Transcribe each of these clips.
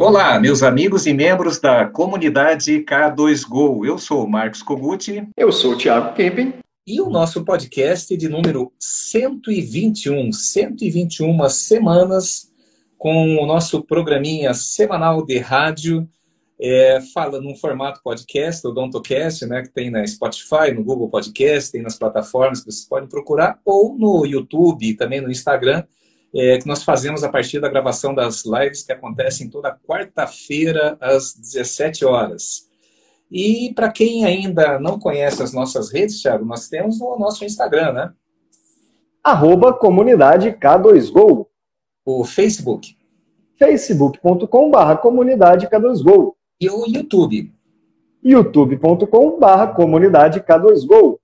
Olá, meus amigos e membros da comunidade K2Go. Eu sou o Marcos Koguti. Eu sou o Thiago Kempen. E o nosso podcast de número 121, 121 semanas, com o nosso programinha semanal de rádio, é, fala num formato podcast, o DontoCast, né, que tem na Spotify, no Google Podcast, tem nas plataformas que vocês podem procurar, ou no YouTube, também no Instagram, é, que nós fazemos a partir da gravação das lives que acontecem toda quarta-feira às 17 horas. E para quem ainda não conhece as nossas redes, Thiago, nós temos o nosso Instagram, né? Arroba comunidade K2Go. O Facebook. facebook.com.br comunidade K2Go. E o YouTube. youtube.com.br comunidade K2Go.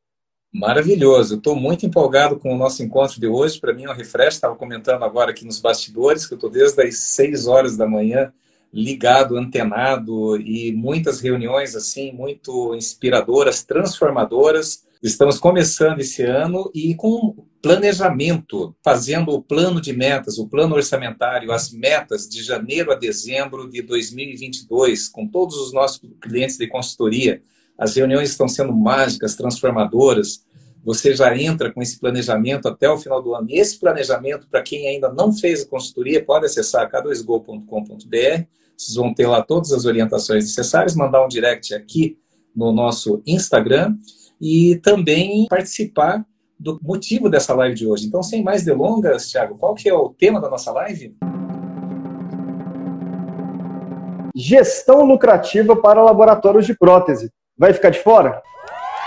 Maravilhoso. Estou muito empolgado com o nosso encontro de hoje. Para mim é um refresh. Estava comentando agora aqui nos bastidores que eu estou desde as 6 horas da manhã ligado, antenado e muitas reuniões assim muito inspiradoras, transformadoras. Estamos começando esse ano e com planejamento, fazendo o plano de metas, o plano orçamentário, as metas de janeiro a dezembro de 2022, com todos os nossos clientes de consultoria. As reuniões estão sendo mágicas, transformadoras você já entra com esse planejamento até o final do ano. E esse planejamento, para quem ainda não fez a consultoria, pode acessar k2go.com.br. Vocês vão ter lá todas as orientações necessárias, mandar um direct aqui no nosso Instagram e também participar do motivo dessa live de hoje. Então, sem mais delongas, Thiago, qual que é o tema da nossa live? Gestão lucrativa para laboratórios de prótese. Vai ficar de fora?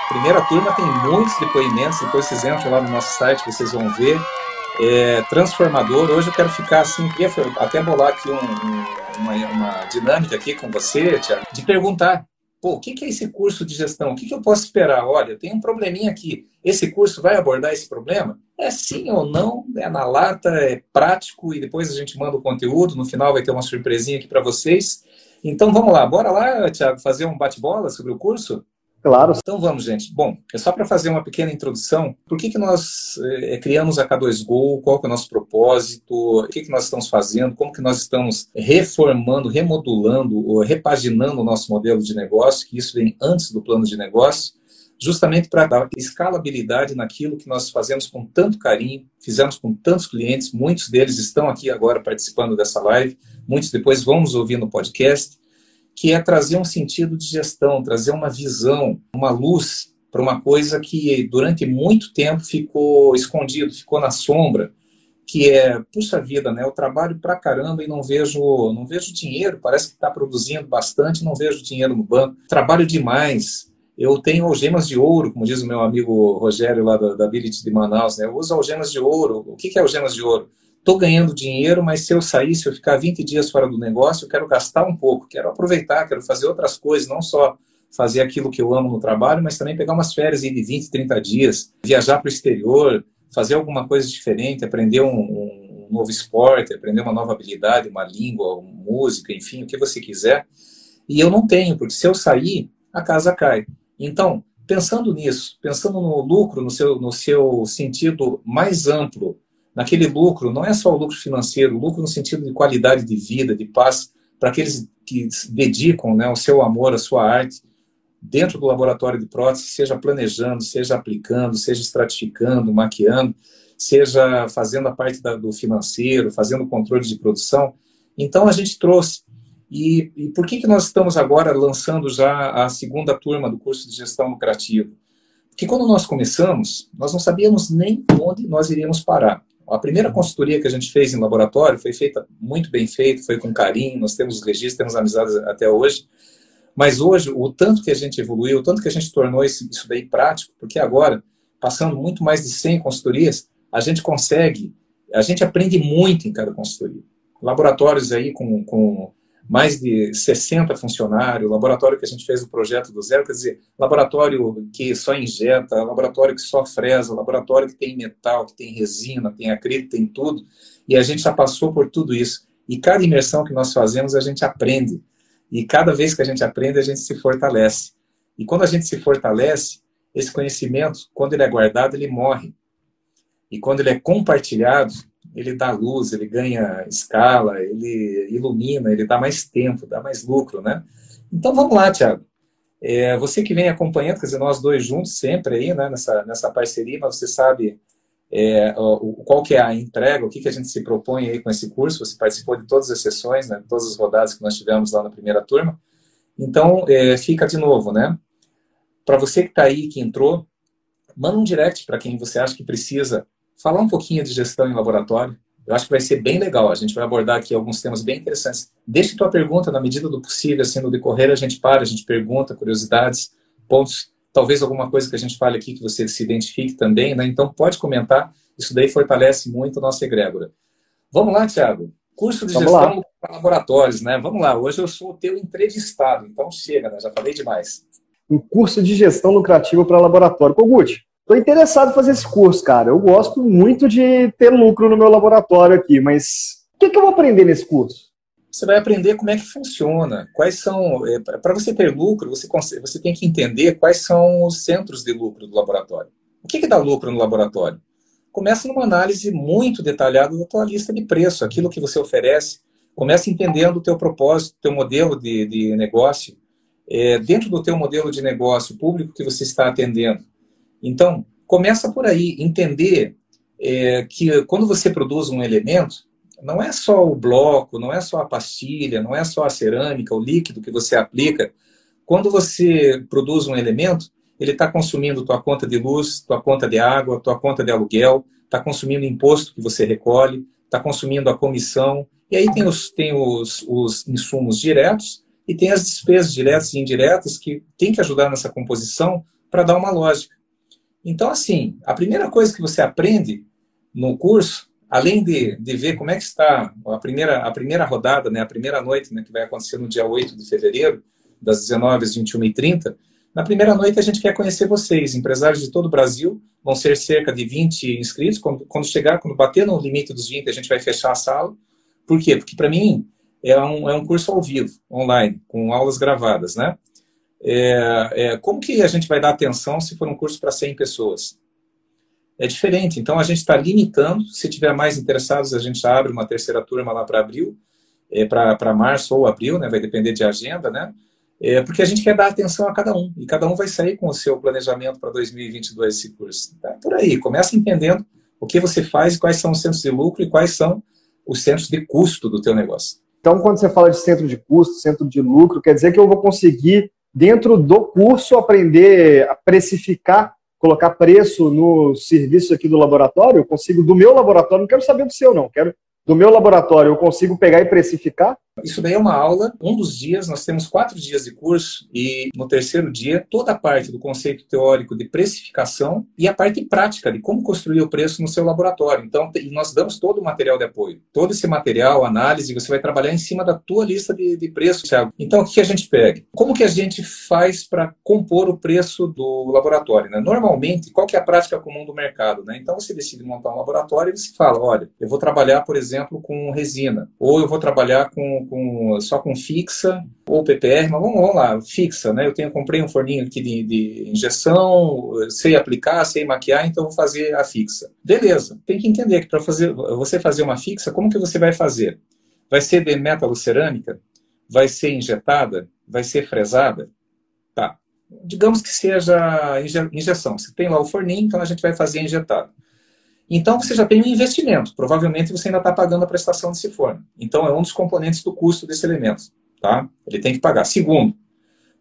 Primeira turma tem muitos depoimentos, depois vocês entram lá no nosso site, vocês vão ver. É transformador. Hoje eu quero ficar assim, queria até bolar aqui um, um, uma, uma, dinâmica aqui com você, Tiago, de perguntar, pô, o que, que é esse curso de gestão? O que, que eu posso esperar? Olha, tem um probleminha aqui. Esse curso vai abordar esse problema? É sim ou não? É na lata, é prático e depois a gente manda o conteúdo. No final vai ter uma surpresinha aqui para vocês. Então vamos lá, bora lá, Tiago, fazer um bate-bola sobre o curso? Claro. Então vamos, gente. Bom, é só para fazer uma pequena introdução. Por que, que nós é, criamos a K2Go? Qual é o nosso propósito? O que, que nós estamos fazendo? Como que nós estamos reformando, remodulando, repaginando o nosso modelo de negócio? Que isso vem antes do plano de negócio, justamente para dar escalabilidade naquilo que nós fazemos com tanto carinho, fizemos com tantos clientes. Muitos deles estão aqui agora participando dessa live. Muitos depois vão nos ouvir no podcast que é trazer um sentido de gestão, trazer uma visão, uma luz para uma coisa que durante muito tempo ficou escondido, ficou na sombra, que é, puxa vida, né? Eu trabalho pra caramba e não vejo, não vejo dinheiro, parece que está produzindo bastante, não vejo dinheiro no banco. Trabalho demais. Eu tenho algemas de ouro, como diz o meu amigo Rogério lá da, da de Manaus, né? Eu uso algemas de ouro. O que, que é algemas de ouro? Estou ganhando dinheiro, mas se eu sair, se eu ficar 20 dias fora do negócio, eu quero gastar um pouco, quero aproveitar, quero fazer outras coisas, não só fazer aquilo que eu amo no trabalho, mas também pegar umas férias de 20, 30 dias, viajar para o exterior, fazer alguma coisa diferente, aprender um, um, novo esporte, aprender uma nova habilidade, uma língua, uma música, enfim, o que você quiser. E eu não tenho, porque se eu sair, a casa cai. Então, pensando nisso, pensando no lucro, no seu, no seu sentido mais amplo, naquele lucro, não é só o lucro financeiro, o lucro no sentido de qualidade de vida, de paz, para aqueles que dedicam né, o seu amor, a sua arte, dentro do laboratório de prótese, seja planejando, seja aplicando, seja estratificando, maquiando, seja fazendo a parte da, do financeiro, fazendo o controle de produção. Então, a gente trouxe. E, e por que, que nós estamos agora lançando já a segunda turma do curso de gestão lucrativa? Porque quando nós começamos, nós não sabíamos nem onde nós iríamos parar. A primeira consultoria que a gente fez em laboratório foi feita muito bem feita, foi com carinho, nós temos registros, temos amizades até hoje. Mas hoje, o tanto que a gente evoluiu, o tanto que a gente tornou isso, daí prático, porque agora, passando muito mais de 100 consultorias, a gente consegue, a gente aprende muito em cada consultoria. Laboratórios aí com, com mais de 60 funcionários, laboratório que a gente fez o projeto do zero, quer dizer, laboratório que só injeta, laboratório que só fresa, laboratório que tem metal, que tem resina, tem acrílico, tem tudo, e a gente já passou por tudo isso. E cada imersão que nós fazemos, a gente aprende. E cada vez que a gente aprende, a gente se fortalece. E quando a gente se fortalece, esse conhecimento, quando ele é guardado, ele morre. E quando ele é compartilhado, ele dá luz, ele ganha escala, ele ilumina, ele dá mais tempo, dá mais lucro, né? Então vamos lá, Tiago. É, você que vem acompanhando, quer dizer, nós dois juntos sempre aí, né, nessa, nessa parceria, mas você sabe é, o, qual que é a entrega, o que, que a gente se propõe aí com esse curso, você participou de todas as sessões, né, todas as rodadas que nós tivemos lá na primeira turma, então é, fica de novo, né, para você que está aí, que entrou, manda um direct para quem você acha que precisa falar um pouquinho de gestão em laboratório, eu acho que vai ser bem legal. A gente vai abordar aqui alguns temas bem interessantes. Deixe tua pergunta na medida do possível, assim, no decorrer a gente para, a gente pergunta, curiosidades, pontos, talvez alguma coisa que a gente fale aqui que você se identifique também, né? Então pode comentar, isso daí fortalece muito a nossa egrégora. Vamos lá, Thiago. Curso de Vamos gestão para laboratórios, né? Vamos lá, hoje eu sou o teu entrevistado, então chega, né? Já falei demais. Um curso de gestão lucrativa para laboratório. Kogut, Estou interessado em fazer esse curso, cara. Eu gosto muito de ter lucro no meu laboratório aqui, mas o que, que eu vou aprender nesse curso? Você vai aprender como é que funciona, quais são. É, Para você ter lucro, você, você tem que entender quais são os centros de lucro do laboratório. O que, que dá lucro no laboratório? Começa numa análise muito detalhada da tua lista de preço, aquilo que você oferece. Começa entendendo o teu propósito, o teu modelo de, de negócio. É, dentro do teu modelo de negócio, público que você está atendendo então, começa por aí, entender é, que quando você produz um elemento, não é só o bloco, não é só a pastilha, não é só a cerâmica, o líquido que você aplica. Quando você produz um elemento, ele está consumindo tua conta de luz, tua conta de água, tua conta de aluguel, está consumindo imposto que você recolhe, está consumindo a comissão. E aí tem os, tem os, os insumos diretos e tem as despesas diretas e indiretas que tem que ajudar nessa composição para dar uma lógica. Então, assim, a primeira coisa que você aprende no curso, além de, de ver como é que está a primeira, a primeira rodada, né, a primeira noite, né, que vai acontecer no dia 8 de fevereiro, das 19 às 21h30, na primeira noite a gente quer conhecer vocês, empresários de todo o Brasil, vão ser cerca de 20 inscritos, quando, quando chegar, quando bater no limite dos 20, a gente vai fechar a sala. Por quê? Porque para mim é um, é um curso ao vivo, online, com aulas gravadas, né? É, é, como que a gente vai dar atenção se for um curso para 100 pessoas? É diferente. Então, a gente está limitando. Se tiver mais interessados, a gente abre uma terceira turma lá para abril, é, para março ou abril, né? vai depender de agenda, né? É, porque a gente quer dar atenção a cada um. E cada um vai sair com o seu planejamento para 2022 esse curso. Tá? Por aí, começa entendendo o que você faz, quais são os centros de lucro e quais são os centros de custo do teu negócio. Então, quando você fala de centro de custo, centro de lucro, quer dizer que eu vou conseguir dentro do curso, aprender a precificar, colocar preço no serviço aqui do laboratório? Eu consigo, do meu laboratório, não quero saber do seu, não, quero do meu laboratório, eu consigo pegar e precificar? Isso daí é uma aula, um dos dias, nós temos quatro dias de curso e no terceiro dia toda a parte do conceito teórico de precificação e a parte prática de como construir o preço no seu laboratório. Então, nós damos todo o material de apoio. Todo esse material, análise, você vai trabalhar em cima da tua lista de, de preço, Thiago. Então, o que a gente pega? Como que a gente faz para compor o preço do laboratório? Né? Normalmente, qual que é a prática comum do mercado? Né? Então, você decide montar um laboratório e você fala, olha, eu vou trabalhar, por exemplo, com resina, ou eu vou trabalhar com com, só com fixa ou PPR, mas vamos, vamos lá, fixa, né? Eu tenho, comprei um forninho aqui de, de, injeção, sei aplicar, sei maquiar, então vou fazer a fixa. Beleza, tem que entender que para fazer, você fazer uma fixa, como que você vai fazer? Vai ser de metalocerâmica? Vai ser injetada? Vai ser fresada? Tá. Digamos que seja injeção. Você tem lá o forninho, então a gente vai fazer injetado. Então você já tem um investimento. Provavelmente você ainda está pagando a prestação desse forno. Então é um dos componentes do custo desse elemento. Tá? Ele tem que pagar. Segundo,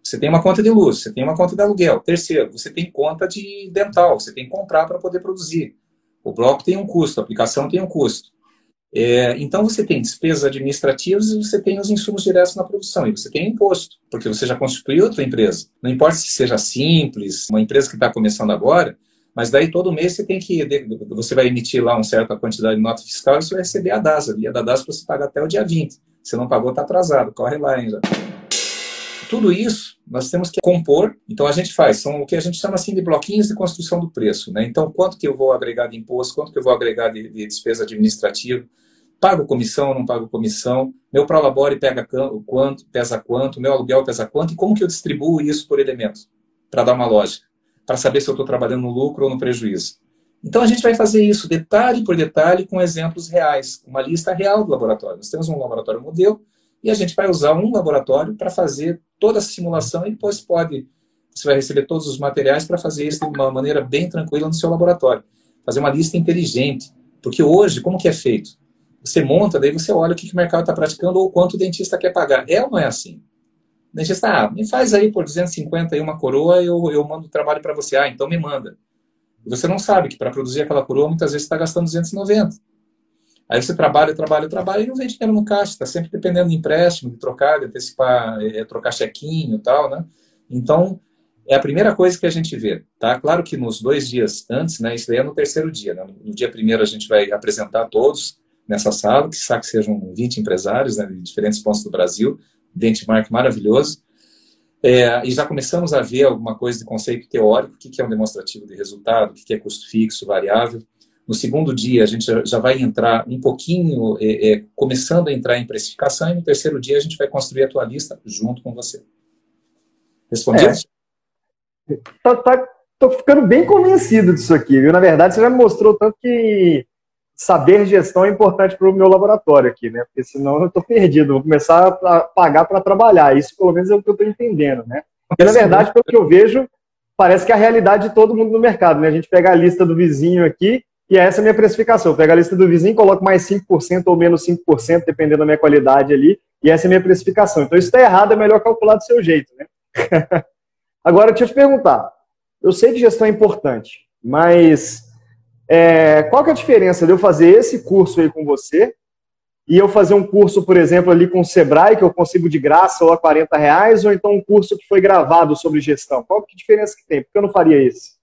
você tem uma conta de luz, você tem uma conta de aluguel. Terceiro, você tem conta de dental, você tem que comprar para poder produzir. O bloco tem um custo, a aplicação tem um custo. É, então você tem despesas administrativas e você tem os insumos diretos na produção e você tem imposto, porque você já constituiu outra empresa. Não importa se seja simples, uma empresa que está começando agora, mas daí todo mês você tem que, você vai emitir lá uma certa quantidade de nota fiscal e você vai receber a DASA. E a da DASA você paga até o dia 20. Se não pagou, está atrasado, corre lá ainda. Tudo isso nós temos que compor, então a gente faz, são o que a gente chama assim de bloquinhos de construção do preço. Né? Então, quanto que eu vou agregar de imposto, quanto que eu vou agregar de, de despesa administrativa, pago comissão, não pago comissão, meu prolabore pega quanto, pesa quanto, meu aluguel pesa quanto, e como que eu distribuo isso por elemento, para dar uma lógica para saber se eu estou trabalhando no lucro ou no prejuízo. Então a gente vai fazer isso detalhe por detalhe com exemplos reais, uma lista real do laboratório. Nós temos um laboratório modelo e a gente vai usar um laboratório para fazer toda a simulação e depois pode você vai receber todos os materiais para fazer isso de uma maneira bem tranquila no seu laboratório. Fazer uma lista inteligente. Porque hoje, como que é feito? Você monta, daí você olha o que o mercado está praticando ou quanto o dentista quer pagar. É ou não é assim? O dentista, ah, me faz aí por 250 e uma coroa, eu, eu mando o trabalho para você. Ah, então me manda. E você não sabe que para produzir aquela coroa, muitas vezes está gastando 290. Aí você trabalha, trabalha, trabalha e não vem dinheiro no caixa. Está sempre dependendo de empréstimo, de trocar, de antecipar, é, trocar chequinho e tal, né? Então, é a primeira coisa que a gente vê, tá? Claro que nos dois dias antes, né? Isso daí é no terceiro dia, né? No dia primeiro a gente vai apresentar todos nessa sala, que sabe que sejam 20 empresários, né? De diferentes pontos do Brasil, benchmark maravilhoso. É, e já começamos a ver alguma coisa de conceito teórico, o que é um demonstrativo de resultado, o que é custo fixo, variável. No segundo dia, a gente já vai entrar um pouquinho, é, é, começando a entrar em precificação, e no terceiro dia a gente vai construir a tua lista junto com você. Respondeu? É tá, tá, tô ficando bem convencido disso aqui, viu? Na verdade, você já me mostrou tanto que saber gestão é importante para o meu laboratório aqui, né? Porque senão eu estou perdido, vou começar a pagar para trabalhar. Isso, pelo menos, é o que eu estou entendendo, né? Porque, na verdade, pelo que eu vejo, parece que é a realidade de todo mundo no mercado, né? A gente pega a lista do vizinho aqui e essa é a minha precificação. Eu pego a lista do vizinho, coloco mais 5% ou menos 5%, dependendo da minha qualidade ali, e essa é a minha precificação. Então, isso está errado, é melhor calcular do seu jeito, né? Agora, deixa eu te perguntar. Eu sei que gestão é importante, mas é, qual que é a diferença de eu fazer esse curso aí com você e eu fazer um curso, por exemplo, ali com o Sebrae, que eu consigo de graça ou a 40 reais, ou então um curso que foi gravado sobre gestão? Qual que é a diferença que tem? Por que eu não faria isso?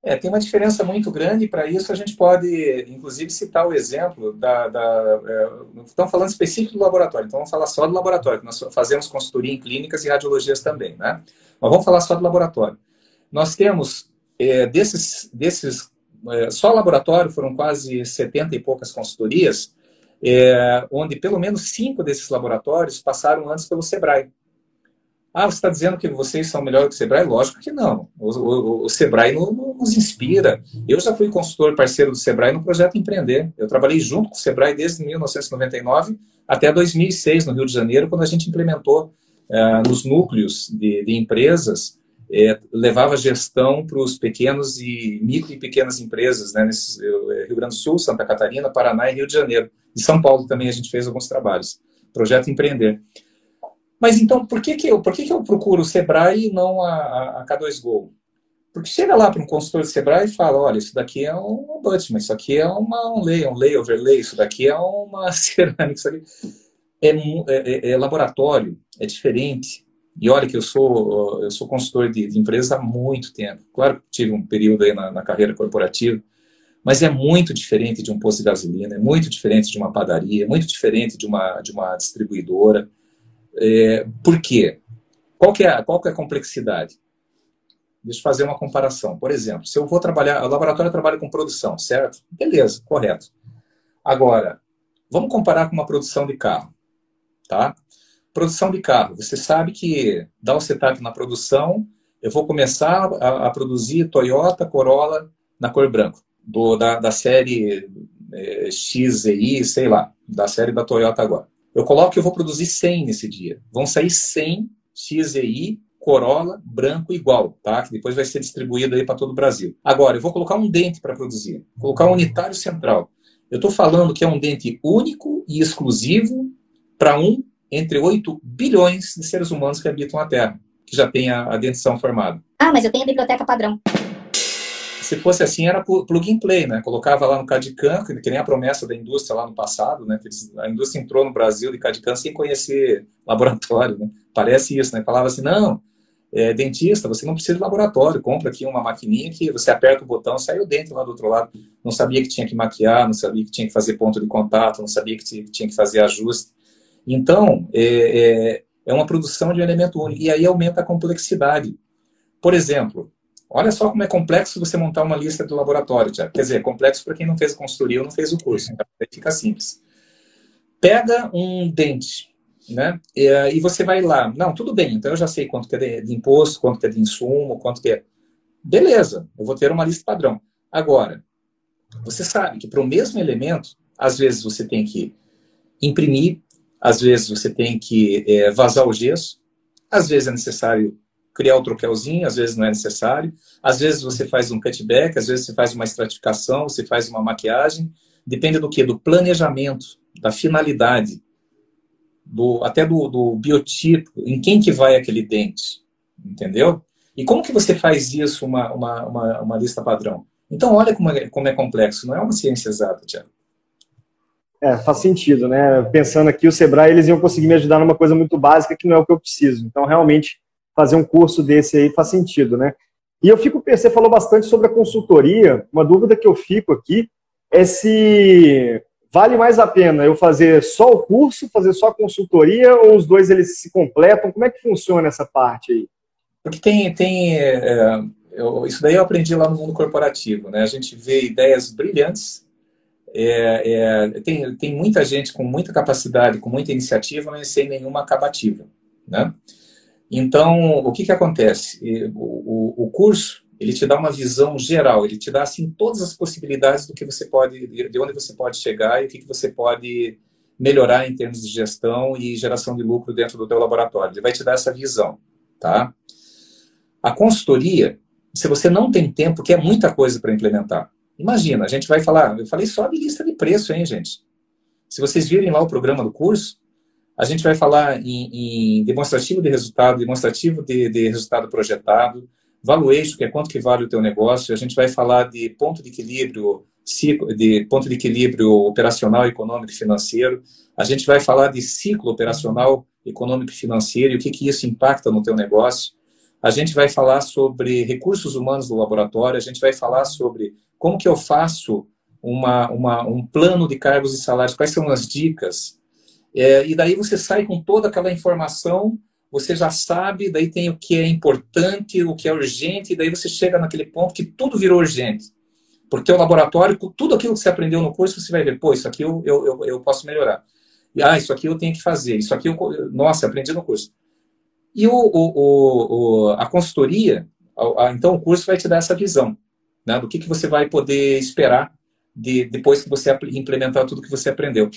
É, tem uma diferença muito grande, para isso a gente pode, inclusive, citar o exemplo da. da é, estamos falando específico do laboratório, então vamos falar só do laboratório, nós fazemos consultoria em clínicas e radiologias também, né? Mas vamos falar só do laboratório. Nós temos, é, desses, desses só laboratório foram quase 70 e poucas consultorias, é, onde pelo menos cinco desses laboratórios passaram antes pelo SEBRAE. Ah, você está dizendo que vocês são melhores que o Sebrae? Lógico que não. O, o, o Sebrae no, no, nos inspira. Eu já fui consultor parceiro do Sebrae no projeto Empreender. Eu trabalhei junto com o Sebrae desde 1999 até 2006, no Rio de Janeiro, quando a gente implementou é, nos núcleos de, de empresas, é, levava gestão para os pequenos e micro e pequenas empresas, né, nesse, é, Rio Grande do Sul, Santa Catarina, Paraná e Rio de Janeiro. Em São Paulo também a gente fez alguns trabalhos. Projeto Empreender. Mas então, por que, que, eu, por que, que eu procuro o Sebrae e não a, a K2Go? Porque chega lá para um consultor de Sebrae e fala, olha, isso daqui é um Butman, isso aqui é uma, um lay, um lay overlay, isso daqui é uma cerâmica, isso aqui é, é, é, é, laboratório, é diferente. E olha que eu sou eu sou consultor de, de empresa há muito tempo. Claro que tive um período aí na, na, carreira corporativa, mas é muito diferente de um posto de gasolina, é muito diferente de uma padaria, é muito diferente de uma de uma distribuidora. É, por quê? Qual que, é, qual que é a complexidade? Deixa eu fazer uma comparação. Por exemplo, se eu vou trabalhar, o laboratório trabalha com produção, certo? Beleza, correto. Agora, vamos comparar com uma produção de carro tá? Produção de carro. Você sabe que dá o setup na produção, eu vou começar a, a produzir Toyota Corolla na cor branco, do, da, da série é, XEI, sei lá, da série da Toyota agora. Eu coloco que eu vou produzir 100 nesse dia. Vão sair 100 XEI Corolla branco igual, tá? Que depois vai ser distribuído aí para todo o Brasil. Agora, eu vou colocar um dente para produzir, colocar um unitário central. Eu estou falando que é um dente único e exclusivo para um entre 8 bilhões de seres humanos que habitam a Terra, que já tem a, a dentição formada. Ah, mas eu tenho a biblioteca padrão. Se fosse assim, era plug and play, né? Colocava lá no CAD-CAM, que nem a promessa da indústria lá no passado, né? A indústria entrou no Brasil de CAD-CAM sem conhecer laboratório, né? Parece isso, né? Falava assim, não, é, dentista, você não precisa de laboratório, compra aqui uma maquininha que você aperta o botão, sai o dente lá do outro lado. Não sabia que tinha que maquiar, não sabia que tinha que fazer ponto de contato, não sabia que tinha que fazer ajuste. Então, é, é, é uma produção de um elemento único, e aí aumenta a complexidade. Por exemplo, olha só como é complexo você montar uma lista do laboratório, Quer dizer, complexo para quem não fez a consultoria ou não fez o curso, então aí fica simples. Pega um dente, né? E, você vai lá. Não, tudo bem, então eu já sei quanto que é de imposto, quanto que é de insumo, quanto que é. Beleza, eu vou ter uma lista padrão. Agora, você sabe que para o mesmo elemento, às vezes você tem que imprimir, às vezes você tem que é, vazar o gesso, às vezes é necessário criar o troquelzinho, às vezes não é necessário, às vezes você faz um cutback, às vezes você faz uma estratificação, você faz uma maquiagem, depende do que? Do planejamento, da finalidade, do, até do, do biotipo, em quem que vai aquele dente, entendeu? E como que você faz isso, uma, uma, uma, uma lista padrão? Então, olha como é, como é complexo, não é uma ciência exata, Tiago. É, faz sentido, né? Pensando aqui, o Sebrae, eles iam conseguir me ajudar numa coisa muito básica que não é o que eu preciso. Então, realmente, fazer um curso desse aí faz sentido, né? E eu fico, você falou bastante sobre a consultoria. Uma dúvida que eu fico aqui é se vale mais a pena eu fazer só o curso, fazer só a consultoria, ou os dois eles se completam? Como é que funciona essa parte aí? Porque tem, tem é, eu, isso daí eu aprendi lá no mundo corporativo, né? A gente vê ideias brilhantes, é, é, tem, tem muita gente com muita capacidade, com muita iniciativa, mas sem nenhuma acabativa, né? Então, o que que acontece? O, o, o curso ele te dá uma visão geral, ele te dá assim todas as possibilidades do que você pode, de onde você pode chegar e o que, que você pode melhorar em termos de gestão e geração de lucro dentro do teu laboratório. Ele vai te dar essa visão, tá? A consultoria, se você não tem tempo, que é muita coisa para implementar. Imagina, a gente vai falar, eu falei só de lista de preço, hein, gente? Se vocês virem lá o programa do curso, a gente vai falar em, em demonstrativo de resultado, demonstrativo de, de resultado projetado, valuation, que é quanto que vale o teu negócio, a gente vai falar de ponto de equilíbrio, ciclo, de ponto de equilíbrio operacional, econômico e financeiro, a gente vai falar de ciclo operacional, econômico e financeiro e o que, que isso impacta no teu negócio. A gente vai falar sobre recursos humanos do laboratório, a gente vai falar sobre como que eu faço uma, uma, um plano de cargos e salários, quais são as dicas. É, e daí você sai com toda aquela informação você já sabe, daí tem o que é importante, o que é urgente, e daí você chega naquele ponto que tudo virou urgente. Porque o laboratório, tudo aquilo que você aprendeu no curso, você vai ver, pô, isso aqui eu, eu, eu, eu posso melhorar. E, ah, isso aqui eu tenho que fazer, isso aqui eu, nossa, aprendi no curso. E o, o, o a consultoria, a, a, então o curso vai te dar essa visão, né, do que, que você vai poder esperar de, depois que você implementar tudo que você aprendeu.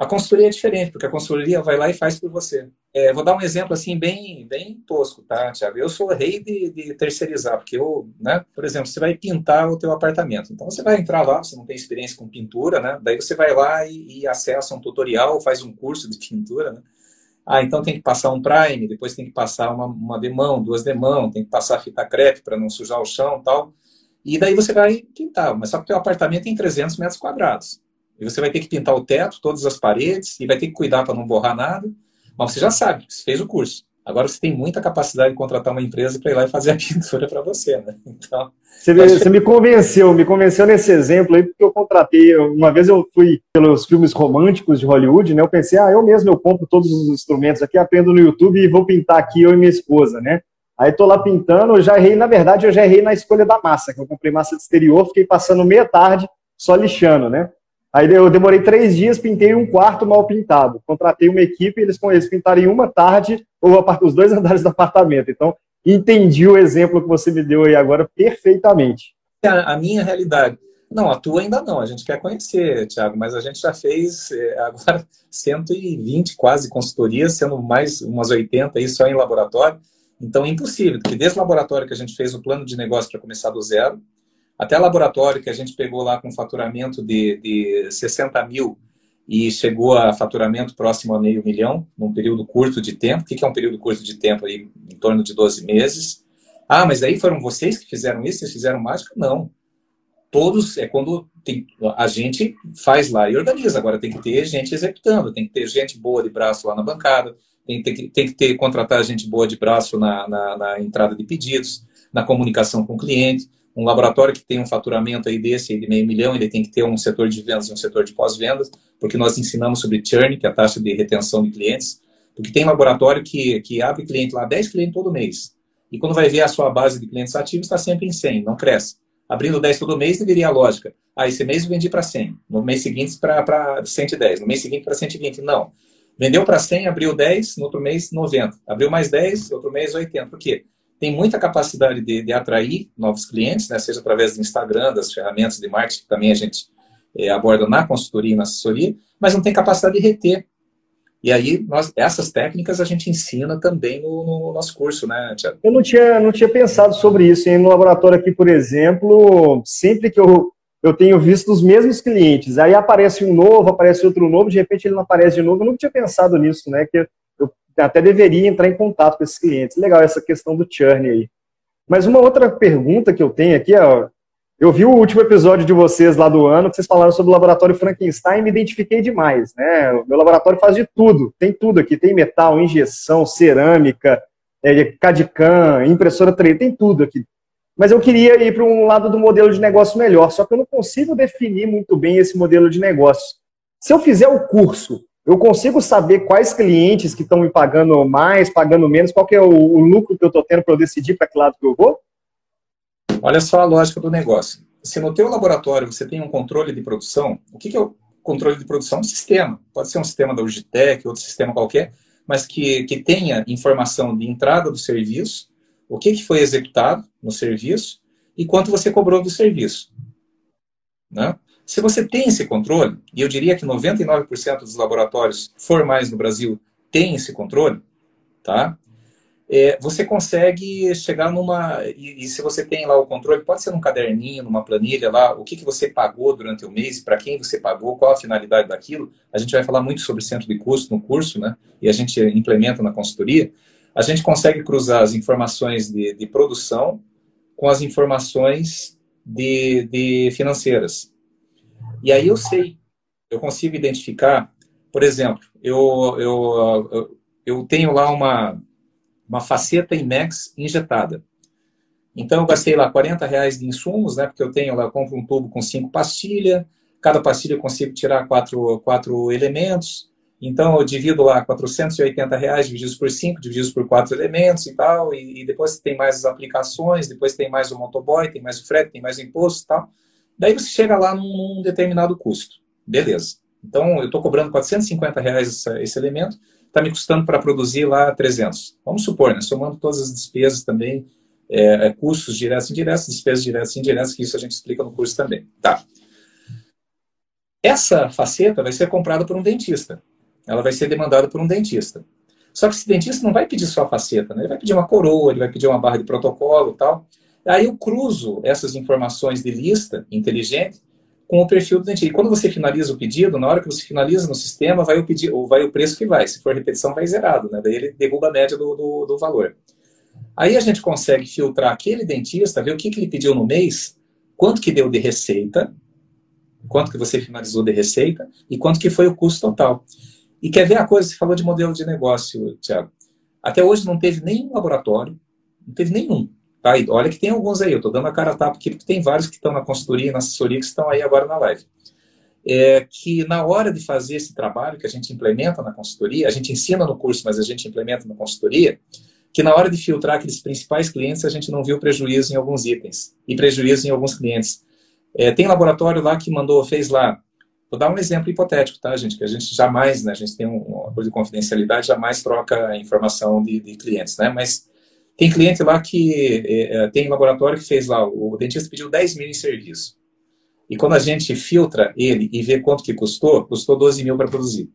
A consultoria é diferente, porque a consultoria vai lá e faz por você. É, vou dar um exemplo assim bem, bem tosco, tá, Tiago? Eu sou rei de, de, terceirizar, porque eu, né, por exemplo, você vai pintar o teu apartamento. Então você vai entrar lá, você não tem experiência com pintura, né? Daí você vai lá e, e acessa um tutorial, faz um curso de pintura, né? Ah, então tem que passar um prime, depois tem que passar uma, uma demão, duas demão, tem que passar fita crepe para não sujar o chão tal. E daí você vai pintar, mas só que o teu apartamento tem 300 metros quadrados. E você vai ter que pintar o teto, todas as paredes, e vai ter que cuidar para não borrar nada. Mas você já sabe, você fez o curso. Agora você tem muita capacidade de contratar uma empresa para ir lá e fazer a pintura para você, né? Então. Você, me, você me convenceu, me convenceu nesse exemplo aí, porque eu contratei. Uma vez eu fui pelos filmes românticos de Hollywood, né? Eu pensei, ah, eu mesmo eu compro todos os instrumentos aqui, aprendo no YouTube e vou pintar aqui eu e minha esposa, né? Aí tô lá pintando, eu já errei, na verdade, eu já errei na escolha da massa, que eu comprei massa de exterior, fiquei passando meia tarde só lixando, né? Aí eu demorei três dias, pintei um quarto mal pintado. Contratei uma equipe, eles, eles pintaram em uma tarde os dois andares do apartamento. Então, entendi o exemplo que você me deu aí agora perfeitamente. A, a minha realidade. Não, a tua ainda não. A gente quer conhecer, Thiago, mas a gente já fez é, agora 120 quase consultorias, sendo mais umas 80 aí só em laboratório. Então é impossível, porque desde o laboratório que a gente fez o plano de negócio para começar do zero, até laboratório que a gente pegou lá com faturamento de, de 60 mil e chegou a faturamento próximo a meio milhão, num período curto de tempo. O que é um período curto de tempo? Aí, em torno de 12 meses. Ah, mas aí foram vocês que fizeram isso? Vocês fizeram mágica? Não. Todos, é quando tem, a gente faz lá e organiza. Agora tem que ter gente executando, tem que ter gente boa de braço lá na bancada, tem, que, tem que ter, contratar gente boa de braço na, na, na entrada de pedidos, na comunicação com o cliente um laboratório que tem um faturamento aí desse aí de meio milhão, ele tem que ter um setor de vendas e um setor de pós-vendas, porque nós ensinamos sobre churn, que é a taxa de retenção de clientes, porque tem laboratório que, que abre cliente lá, 10 clientes todo mês, e quando vai ver a sua base de clientes ativos, está sempre em 100, não cresce. Abrindo 10 todo mês, deveria a lógica. Ah, esse mês eu vendi para 100, no mês seguinte para 110, no mês seguinte para 120. Não. Vendeu para 100, abriu 10, no outro mês 90. Abriu mais 10, outro mês 80. Por quê? tem muita capacidade de, de atrair novos clientes, né, seja através do Instagram, das ferramentas de marketing que também a gente é, aborda na consultoria e na assessoria, mas não tem capacidade de reter. E aí, nós, essas técnicas a gente ensina também no, no nosso curso, né, Tiago? Eu não tinha, não tinha pensado sobre isso. No laboratório aqui, por exemplo, sempre que eu, eu tenho visto os mesmos clientes, aí aparece um novo, aparece outro novo, de repente ele não aparece de novo. Eu nunca tinha pensado nisso, né? Que até deveria entrar em contato com esses clientes. Legal essa questão do churn aí. Mas uma outra pergunta que eu tenho aqui, ó, eu vi o último episódio de vocês lá do ano, que vocês falaram sobre o laboratório Frankenstein, me identifiquei demais, né? O meu laboratório faz de tudo, tem tudo aqui, tem metal, injeção, cerâmica, é, CAD-CAM, impressora 3D, tem tudo aqui. Mas eu queria ir para um lado do modelo de negócio melhor, só que eu não consigo definir muito bem esse modelo de negócio. Se eu fizer o curso, eu consigo saber quais clientes que estão me pagando mais, pagando menos, qual que é o, o lucro que eu estou tendo para eu decidir para que lado que eu vou? Olha só a lógica do negócio. Se no teu laboratório você tem um controle de produção, o que, que é o controle de produção? Um sistema. Pode ser um sistema da Ugitec, outro sistema qualquer, mas que, que tenha informação de entrada do serviço, o que, que foi executado no serviço e quanto você cobrou do serviço. Né? Se você tem esse controle, e eu diria que 99% dos laboratórios formais no Brasil têm esse controle, tá? É, você consegue chegar numa. E, e, se você tem lá o controle, pode ser num caderninho, numa planilha lá, o que, que você pagou durante o mês, para quem você pagou, qual a finalidade daquilo. A gente vai falar muito sobre centro de custo no curso, né? E a gente implementa na consultoria. A gente consegue cruzar as informações de, de produção com as informações de, de financeiras. E aí eu sei, eu consigo identificar, por exemplo, eu, eu, eu tenho lá uma, uma faceta IMEX injetada. Então eu gastei lá 40 reais de insumos, né? Porque eu tenho lá, eu compro um tubo com cinco pastilhas, cada pastilha eu consigo tirar quatro, quatro elementos. Então eu divido lá 480 reais divididos por 5, divididos por quatro elementos e tal, e, e, depois tem mais as aplicações, depois tem mais o motoboy, tem mais o frete, tem mais o imposto e tal. Daí você chega lá num, num determinado custo. Beleza. Então, eu estou cobrando 450 reais esse, esse elemento, está me custando para produzir lá 300. Vamos supor, né, somando todas as despesas também, é, é, custos diretos e indiretos, despesas diretas e indiretas, que isso a gente explica no curso também. Tá. Essa faceta vai ser comprada por um dentista. Ela vai ser demandada por um dentista. Só que esse dentista não vai pedir só a faceta, né? ele vai pedir uma coroa, ele vai pedir uma barra de protocolo tal. Aí eu cruzo essas informações de lista inteligente com o perfil do dentista. E quando você finaliza o pedido, na hora que você finaliza no sistema, vai o, pedido, ou vai o preço que vai. Se for repetição, vai zerado, né? Daí ele derruba a média do, do, do valor. Aí a gente consegue filtrar aquele dentista, ver o que, que ele pediu no mês, quanto que deu de receita, quanto que você finalizou de receita e quanto que foi o custo total. E quer ver a coisa? Você falou de modelo de negócio, Tiago. Até hoje não teve nenhum laboratório, não teve nenhum, Tá? E olha que tem alguns aí, eu estou dando a cara a tapa aqui, porque tem vários que estão na consultoria e na assessoria que estão aí agora na live. É que na hora de fazer esse trabalho que a gente implementa na consultoria, a gente ensina no curso, mas a gente implementa na consultoria, que na hora de filtrar aqueles principais clientes, a gente não viu prejuízo em alguns itens e prejuízo em alguns clientes. É, tem laboratório lá que mandou, fez lá. Vou dar um exemplo hipotético, tá, gente? Que a gente jamais, né? A gente tem um acordo de confidencialidade, jamais troca informação de, de clientes, né? Mas tem cliente lá que é, é, tem laboratório que fez lá, o dentista pediu 10 mil em serviço. E quando a gente filtra ele e vê quanto que custou, custou 12 mil para produzir.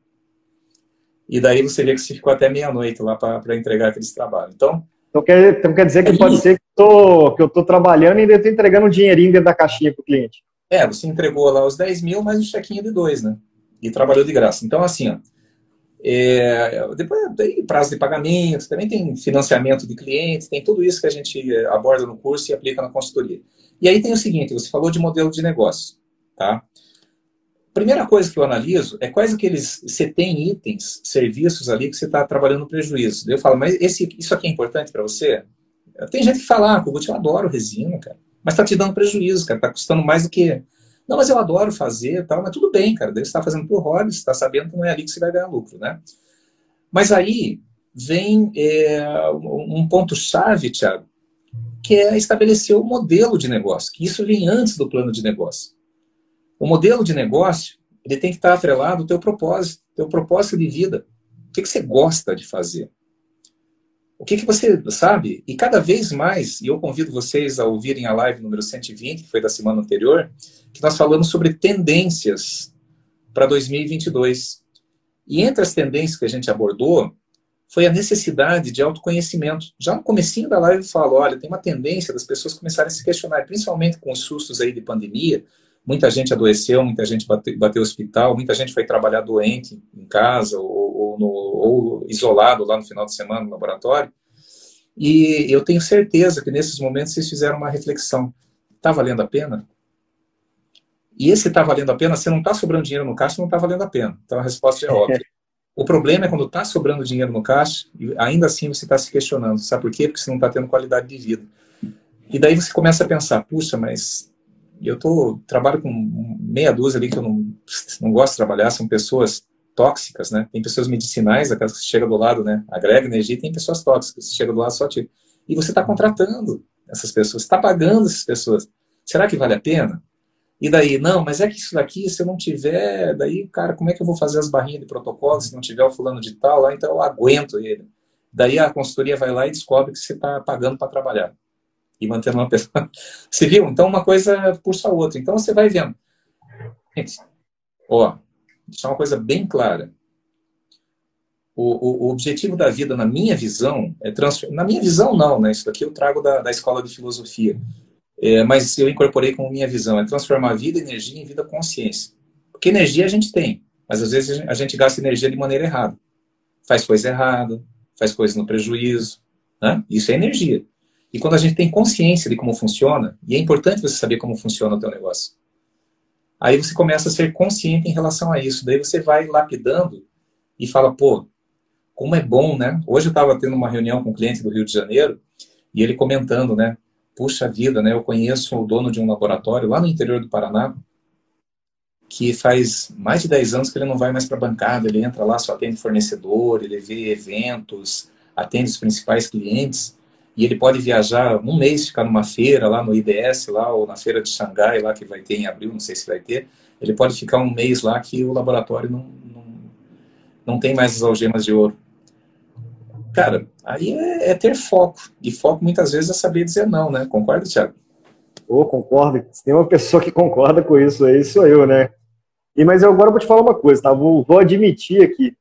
E daí você vê que você ficou até meia-noite lá para entregar aqueles trabalhos. Então, então quer, então quer dizer que pode ser que, tô, que eu estou trabalhando e ainda estou entregando um dinheirinho dentro da caixinha para o cliente. É, você entregou lá os 10 mil, mais um chequinho de dois, né? E trabalhou de graça. Então, assim, ó, é, depois tem prazo de pagamento, também tem financiamento de clientes, tem tudo isso que a gente aborda no curso e aplica na consultoria. E aí tem o seguinte, você falou de modelo de negócio, tá? Primeira coisa que eu analiso é quais aqueles, você tem itens, serviços ali que você está trabalhando prejuízo. Eu falo, mas esse, isso aqui é importante para você? Tem gente que fala, ah, eu adoro resina, cara, mas está te dando prejuízo, cara, está custando mais do que não, mas eu adoro fazer tal, mas tudo bem, cara. Você está fazendo por hobby, você está sabendo que não é ali que você vai ganhar lucro, né? Mas aí vem é, um ponto-chave, Thiago, que é estabelecer o modelo de negócio, que isso vem antes do plano de negócio. O modelo de negócio, ele tem que estar atrelado ao teu propósito, teu propósito de vida. O que, que você gosta de fazer? O que, que você sabe? E cada vez mais, e eu convido vocês a ouvirem a live número 120, que foi da semana anterior, que nós falamos sobre tendências para 2022. E entre as tendências que a gente abordou, foi a necessidade de autoconhecimento. Já no comecinho da live eu falo, olha, tem uma tendência das pessoas começarem a se questionar, principalmente com os sustos aí de pandemia, muita gente adoeceu, muita gente bateu, bateu hospital, muita gente foi trabalhar doente em casa ou, ou, no, ou isolado lá no final de semana no laboratório. E eu tenho certeza que nesses momentos vocês fizeram uma reflexão. Está valendo a pena? E esse está valendo a pena, se não está sobrando dinheiro no caixa, não está valendo a pena. Então a resposta é óbvia. O problema é quando está sobrando dinheiro no caixa e ainda assim você está se questionando. Sabe por quê? Porque você não está tendo qualidade de vida. E daí você começa a pensar, puxa, mas eu tô, trabalho com meia dúzia ali que eu não, não gosto de trabalhar, são pessoas tóxicas, né? Tem pessoas medicinais, aquelas que chegam do lado, né? Agrega energia, tem pessoas tóxicas, chega do lado só tira. E você está contratando essas pessoas, está pagando essas pessoas. Será que vale a pena? E daí, não, mas é que isso daqui, se eu não tiver, daí, cara, como é que eu vou fazer as barrinhas de protocolo se não tiver o fulano de tal lá, então eu aguento ele. Daí a consultoria vai lá e descobre que você está pagando para trabalhar e mantendo uma pessoa. Você viu? Então uma coisa puxa a outra. Então você vai vendo. Gente, ó, deixar uma coisa bem clara. O, o, o, objetivo da vida, na minha visão, é transformar. Na minha visão, não, né? Isso daqui eu trago da, da escola de filosofia. É, mas eu incorporei como minha visão: é transformar a vida, energia em vida consciência. Porque energia a gente tem, mas às vezes a gente gasta energia de maneira errada. Faz coisa errada, faz coisa no prejuízo. Né? Isso é energia. E quando a gente tem consciência de como funciona, e é importante você saber como funciona o teu negócio, aí você começa a ser consciente em relação a isso. Daí você vai lapidando e fala, pô, como é bom, né? Hoje eu estava tendo uma reunião com um cliente do Rio de Janeiro e ele comentando, né? Puxa vida, né? Eu conheço o dono de um laboratório lá no interior do Paraná que faz mais de 10 anos que ele não vai mais para a bancada, ele entra lá, só atende fornecedor, ele vê eventos, atende os principais clientes e ele pode viajar um mês, ficar numa feira lá no IDS, lá, ou na feira de Xangai, lá que vai ter em abril, não sei se vai ter. Ele pode ficar um mês lá que o laboratório não, não, não tem mais as algemas de ouro. Cara, aí é, é, ter foco. E foco muitas vezes é saber dizer não, né? Concorda, Thiago? Oh, concordo. Se tem uma pessoa que concorda com isso aí, sou eu, né? E, mas eu agora vou te falar uma coisa, tá? Vou, vou admitir aqui.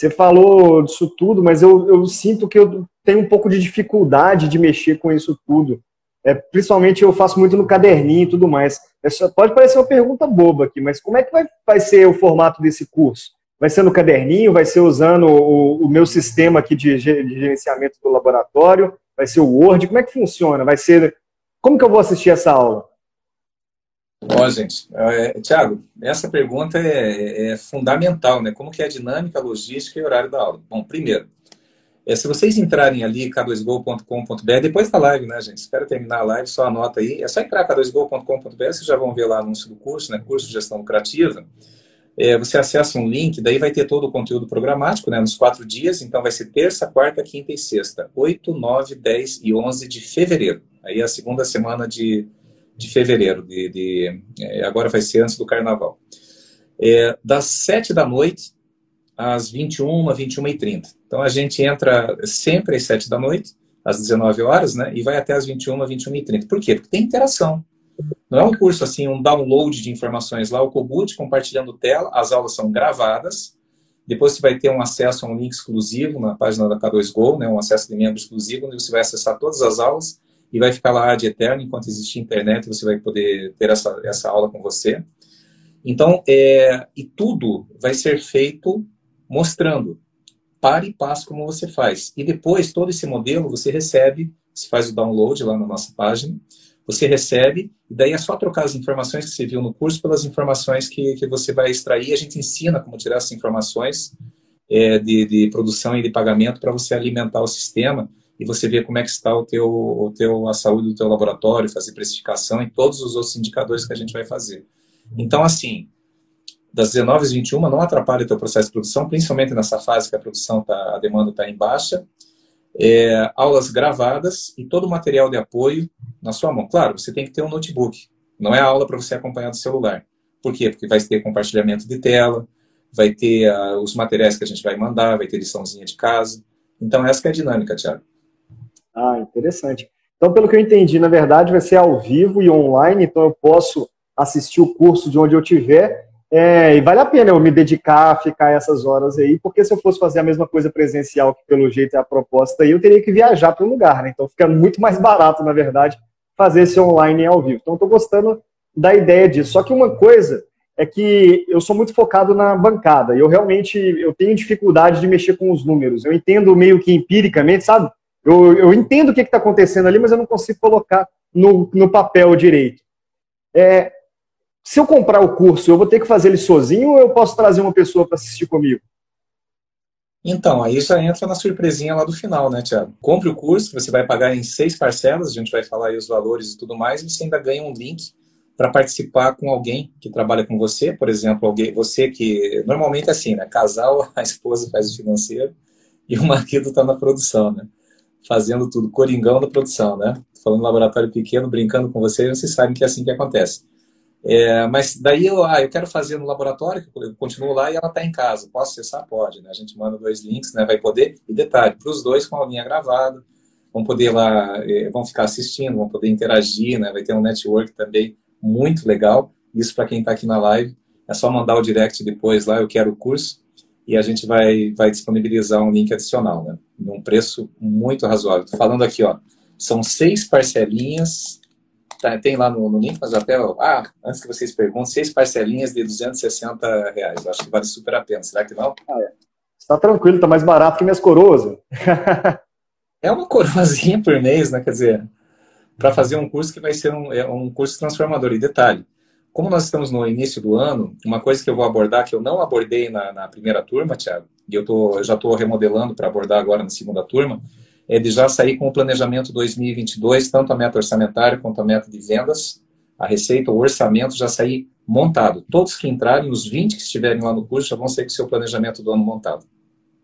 Você falou disso tudo, mas eu, eu sinto que eu tenho um pouco de dificuldade de mexer com isso tudo. É, principalmente eu faço muito no caderninho e tudo mais. É só, pode parecer uma pergunta boba aqui, mas como é que vai, vai ser o formato desse curso? Vai ser no caderninho? Vai ser usando o, o meu sistema aqui de, de, gerenciamento do laboratório? Vai ser o Word? Como é que funciona? Vai ser. Como que eu vou assistir essa aula? Ó, gente, é, Tiago, essa pergunta é, é, fundamental, né? Como que é a dinâmica, a logística e o horário da aula? Bom, primeiro, é, se vocês entrarem ali, k2go.com.br, depois da live, né, gente? Espero terminar a live, só anota aí. É só entrar k2go.com.br, vocês já vão ver lá o anúncio do curso, né? Curso de Gestão Lucrativa. É, você acessa um link, daí vai ter todo o conteúdo programático, né? Nos quatro dias, então vai ser terça, quarta, quinta e sexta. 8, 9, 10 e 11 de fevereiro. Aí é a segunda semana de, de fevereiro. De, de é, agora vai ser antes do carnaval. É, das 7 da noite às 21, 21 e 30. Então a gente entra sempre às 7 da noite, às 19 horas, né? E vai até às 21, 21 e 30. Por quê? Porque tem interação. Não é um curso assim, um download de informações lá, o Cobut compartilhando tela, as aulas são gravadas. Depois você vai ter um acesso a um link exclusivo na página da K2Go, né, um acesso de membro exclusivo, onde você vai acessar todas as aulas e vai ficar lá de eterno, enquanto existir internet, você vai poder ter essa, essa aula com você. Então, é, e tudo vai ser feito mostrando para e passo como você faz. E depois, todo esse modelo você recebe, você faz o download lá na nossa página, você recebe, e daí é só trocar as informações que você viu no curso pelas informações que, que você vai extrair. A gente ensina como tirar essas informações é, de, de produção e de pagamento para você alimentar o sistema e você ver como é que está o teu, o teu, a saúde do teu laboratório, fazer precificação e todos os outros indicadores que a gente vai fazer. Então, assim, das 19 às 21 não atrapalha o teu processo de produção, principalmente nessa fase que a produção tá, a demanda está em baixa. É, aulas gravadas e todo o material de apoio na sua mão. Claro, você tem que ter um notebook. Não é aula para você acompanhar do celular. Por quê? Porque vai ter compartilhamento de tela, vai ter uh, os materiais que a gente vai mandar, vai ter liçãozinha de casa. Então, essa é a dinâmica, Tiago. Ah, interessante. Então, pelo que eu entendi, na verdade, vai ser ao vivo e online, então eu posso assistir o curso de onde eu estiver. É, e vale a pena eu me dedicar a ficar essas horas aí, porque se eu fosse fazer a mesma coisa presencial, que pelo jeito é a proposta aí, eu teria que viajar para um lugar, né? Então fica muito mais barato, na verdade, fazer esse online ao vivo. Então, estou gostando da ideia disso. Só que uma coisa é que eu sou muito focado na bancada. Eu realmente eu tenho dificuldade de mexer com os números. Eu entendo meio que empiricamente, sabe? Eu, eu entendo o que está acontecendo ali, mas eu não consigo colocar no, no papel direito. É, se eu comprar o curso, eu vou ter que fazer ele sozinho ou eu posso trazer uma pessoa para assistir comigo? Então, aí já entra na surpresinha lá do final, né, Tiago? Compre o curso, você vai pagar em seis parcelas, a gente vai falar aí os valores e tudo mais, e você ainda ganha um link para participar com alguém que trabalha com você, por exemplo, alguém, você que normalmente é assim, né? Casal, a esposa faz o financeiro e o marido está na produção, né? Fazendo tudo, coringão da produção, né? Falando laboratório pequeno, brincando com você, vocês sabem que é assim que acontece. É, mas daí eu, ah, eu quero fazer no laboratório, eu continuo lá e ela está em casa. Posso acessar? Pode, né? A gente manda dois links, né? Vai poder. E detalhe, para os dois com a linha gravada, vão poder lá, é, vão ficar assistindo, vão poder interagir, né? Vai ter um network também muito legal. Isso para quem está aqui na live, é só mandar o direct depois lá, eu quero o curso, e a gente vai, vai disponibilizar um link adicional, né? Num preço muito razoável. Tô falando aqui, ó, são seis parcelinhas, tá, tem lá no, no link, mas até, ah, antes que vocês perguntem, seis parcelinhas de 260 reais. acho que vale super a pena, será que não? Ah, é. Está tranquilo, está mais barato que minhas coroas. é uma coroazinha por mês, né? Quer dizer, para fazer um curso que vai ser um, é um curso transformador. E detalhe, como nós estamos no início do ano, uma coisa que eu vou abordar, que eu não abordei na, na primeira turma, Thiago, e eu, tô, eu já estou remodelando para abordar agora na segunda turma, é de já sair com o planejamento 2022, tanto a meta orçamentária quanto a meta de vendas, a receita, o orçamento já sair montado. Todos que entrarem, os 20 que estiverem lá no curso, já vão sair com o seu planejamento do ano montado.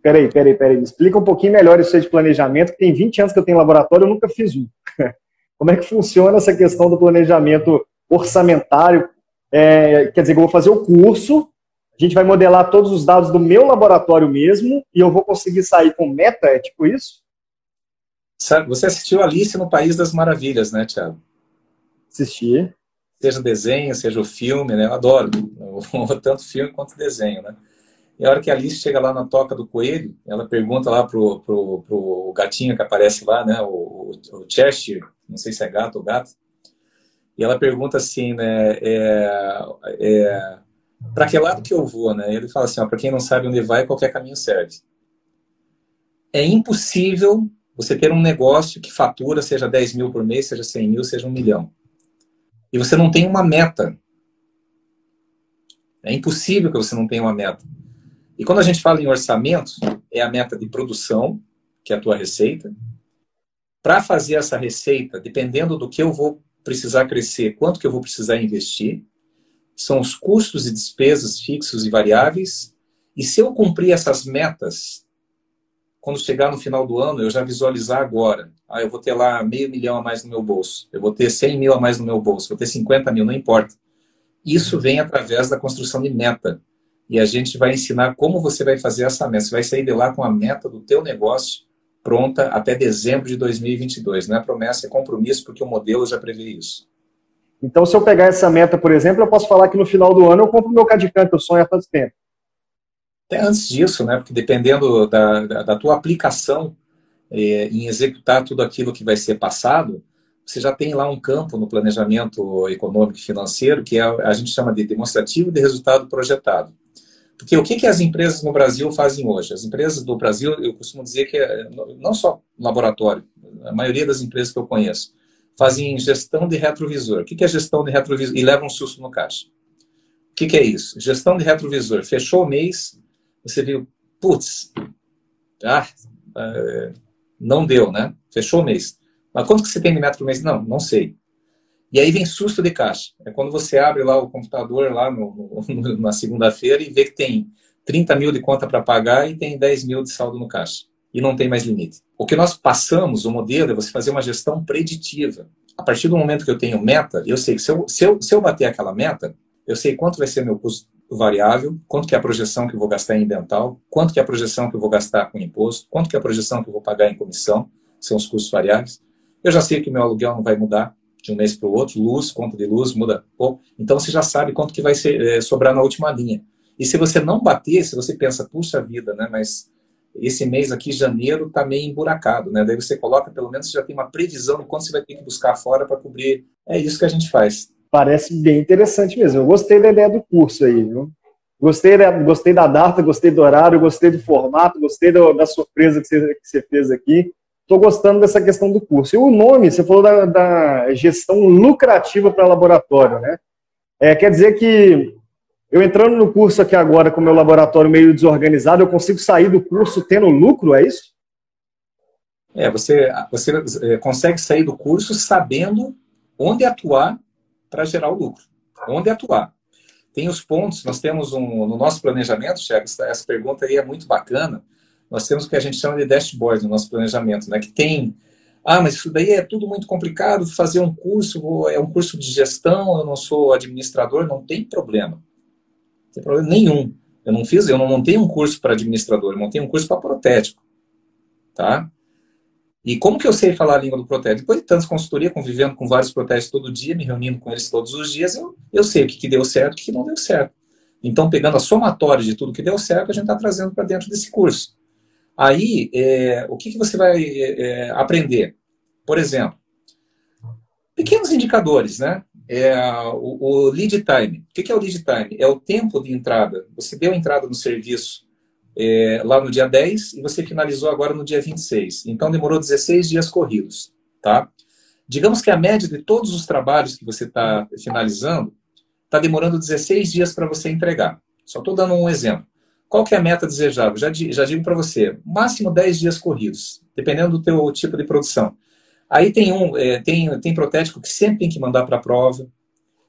Peraí, peraí, peraí. Explica um pouquinho melhor isso aí de planejamento, que tem 20 anos que eu tenho laboratório, eu nunca fiz um. Como é que funciona essa questão do planejamento orçamentário? É, quer dizer, eu vou fazer o curso, a gente vai modelar todos os dados do meu laboratório mesmo e eu vou conseguir sair com meta? É tipo isso? Você assistiu Alice no País das Maravilhas, né, Tiago? Assisti. Seja desenho, seja o filme, né? Eu adoro tanto filme quanto desenho, né? E a hora que a Alice chega lá na toca do coelho, ela pergunta lá pro, pro, pro gatinho que aparece lá, né, o, o Cheshire, não sei se é gato ou gato, e ela pergunta assim, né, é, é, para que lado que eu vou, né? Ele fala assim, para quem não sabe onde vai, qualquer caminho serve. É impossível você ter um negócio que fatura, seja 10 mil por mês, seja 100 mil, seja um milhão. E você não tem uma meta. É impossível que você não tenha uma meta. E quando a gente fala em orçamento, é a meta de produção, que é a tua receita. Para fazer essa receita, dependendo do que eu vou precisar crescer, quanto que eu vou precisar investir, são os custos e despesas fixos e variáveis. E se eu cumprir essas metas, quando chegar no final do ano, eu já visualizar agora. Ah, eu vou ter lá meio milhão a mais no meu bolso, eu vou ter 100 mil a mais no meu bolso, vou ter 50 mil, não importa. Isso vem através da construção de meta e a gente vai ensinar como você vai fazer essa meta. Você vai sair de lá com a meta do teu negócio pronta até dezembro de 2022. Não é promessa, é compromisso, porque o modelo já prevê isso. Então, se eu pegar essa meta, por exemplo, eu posso falar que no final do ano eu compro o meu CAD-CAM que eu sonho há tanto tempo. Até antes disso, né? Porque dependendo da, da, da tua aplicação eh, em executar tudo aquilo que vai ser passado, você já tem lá um campo no planejamento econômico e financeiro que é, a gente chama de demonstrativo de resultado projetado. Porque o que, que as empresas no Brasil fazem hoje? As empresas do Brasil, eu costumo dizer que é, não só laboratório, a maioria das empresas que eu conheço, fazem gestão de retrovisor. O que, que é gestão de retrovisor? E levam um susto no caixa. O que, que é isso? Gestão de retrovisor. Fechou o mês, você viu, putz, ah, é, não deu, né? Fechou o mês. Mas quanto que você tem de metro por mês? Não, não sei. E aí vem susto de caixa. É quando você abre lá o computador lá no, no, na segunda-feira e vê que tem 30 mil de conta para pagar e tem 10 mil de saldo no caixa. E não tem mais limite. O que nós passamos, o modelo, é você fazer uma gestão preditiva. A partir do momento que eu tenho meta, eu sei que se eu, se eu, se eu bater aquela meta, eu sei quanto vai ser meu custo variável, quanto que é a projeção que eu vou gastar em dental, quanto que é a projeção que eu vou gastar com imposto, quanto que é a projeção que eu vou pagar em comissão, são os custos variáveis. Eu já sei que meu aluguel não vai mudar de um mês para o outro, luz, conta de luz muda pouco. Então você já sabe quanto que vai ser, é, sobrar na última linha. E se você não bater, se você pensa, puxa vida, né, mas esse mês aqui, janeiro, está meio emburacado, né? Daí você coloca, pelo menos, já tem uma previsão de quanto você vai ter que buscar fora para cobrir. É isso que a gente faz. Parece bem interessante mesmo. Eu gostei da ideia do curso aí, viu? Gostei da, gostei da data, gostei do horário, gostei do formato, gostei do, da surpresa que você, que você fez aqui. Estou gostando dessa questão do curso. E o nome, você falou da, da gestão lucrativa para laboratório, né? É, quer dizer que eu entrando no curso aqui agora com meu laboratório meio desorganizado, eu consigo sair do curso tendo lucro, é isso? É, você, você é, consegue sair do curso sabendo onde atuar para gerar o lucro. Onde atuar. Tem os pontos, nós temos um, no nosso planejamento, Thiago, essa pergunta aí é muito bacana, nós temos o que a gente chama de dashboard no nosso planejamento, né? Que tem, ah, mas isso daí é tudo muito complicado, fazer um curso, é um curso de gestão, eu não sou administrador, não tem problema. Não tem problema nenhum. Eu não fiz, eu não montei um curso para administrador, eu montei um curso para protético, tá? E como que eu sei falar a língua do protético? Depois de tantas consultoria, convivendo com vários protéticos todo dia, me reunindo com eles todos os dias, eu, eu sei o que, que deu certo e o que, que não deu certo. Então, pegando a somatória de tudo que deu certo, a gente está trazendo para dentro desse curso. Aí, é, o que, que você vai é, aprender? Por exemplo, pequenos indicadores, né? É, o, o, lead time. O que, que é o lead time? É o tempo de entrada. Você deu entrada no serviço é, lá no dia 10 e você finalizou agora no dia 26. Então, demorou 16 dias corridos, tá? Digamos que a média de todos os trabalhos que você está finalizando está demorando 16 dias para você entregar. Só estou dando um exemplo. Qual que é a meta desejável? Já, já digo para você, máximo 10 dias corridos, dependendo do teu tipo de produção. Aí tem um, é, tem, tem protético que sempre tem que mandar para a prova,